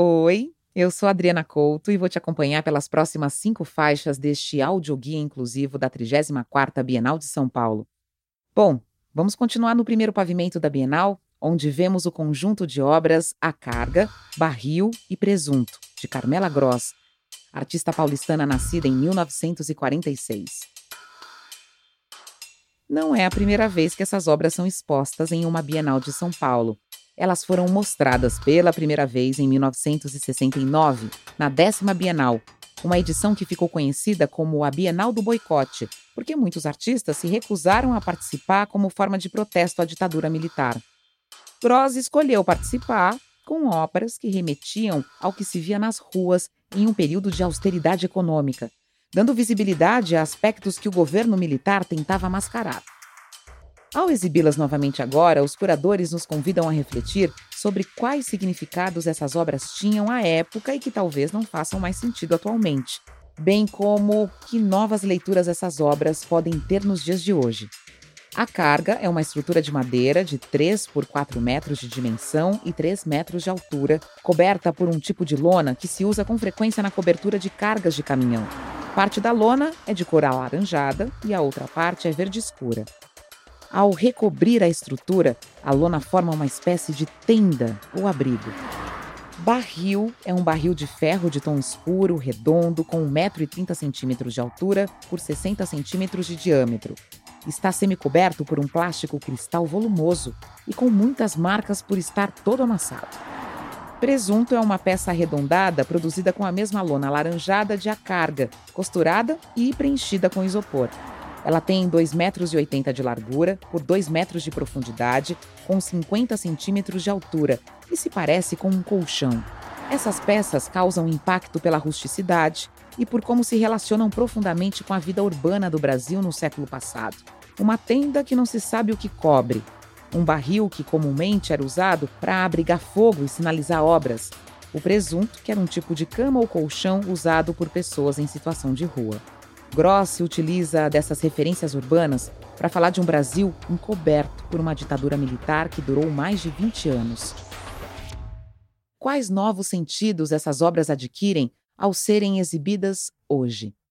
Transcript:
Oi, eu sou Adriana Couto e vou te acompanhar pelas próximas cinco faixas deste audioguia inclusivo da 34ª Bienal de São Paulo. Bom, vamos continuar no primeiro pavimento da Bienal, onde vemos o conjunto de obras A Carga, Barril e Presunto, de Carmela Gross, artista paulistana nascida em 1946. Não é a primeira vez que essas obras são expostas em uma Bienal de São Paulo. Elas foram mostradas pela primeira vez em 1969, na décima Bienal, uma edição que ficou conhecida como a Bienal do Boicote, porque muitos artistas se recusaram a participar como forma de protesto à ditadura militar. Gross escolheu participar com obras que remetiam ao que se via nas ruas em um período de austeridade econômica, dando visibilidade a aspectos que o governo militar tentava mascarar. Ao exibi-las novamente agora, os curadores nos convidam a refletir sobre quais significados essas obras tinham à época e que talvez não façam mais sentido atualmente, bem como que novas leituras essas obras podem ter nos dias de hoje. A carga é uma estrutura de madeira de 3 por 4 metros de dimensão e 3 metros de altura, coberta por um tipo de lona que se usa com frequência na cobertura de cargas de caminhão. Parte da lona é de cor alaranjada e a outra parte é verde escura. Ao recobrir a estrutura, a lona forma uma espécie de tenda ou abrigo. Barril é um barril de ferro de tom escuro, redondo, com 1,30m de altura por 60 centímetros de diâmetro. Está semicoberto por um plástico cristal volumoso e com muitas marcas por estar todo amassado. Presunto é uma peça arredondada produzida com a mesma lona alaranjada de a carga, costurada e preenchida com isopor. Ela tem 2,80 metros de largura por 2 metros de profundidade, com 50 centímetros de altura e se parece com um colchão. Essas peças causam impacto pela rusticidade e por como se relacionam profundamente com a vida urbana do Brasil no século passado. Uma tenda que não se sabe o que cobre, um barril que comumente era usado para abrigar fogo e sinalizar obras, o presunto, que era um tipo de cama ou colchão usado por pessoas em situação de rua. Gross utiliza dessas referências urbanas para falar de um Brasil encoberto por uma ditadura militar que durou mais de 20 anos. Quais novos sentidos essas obras adquirem ao serem exibidas hoje?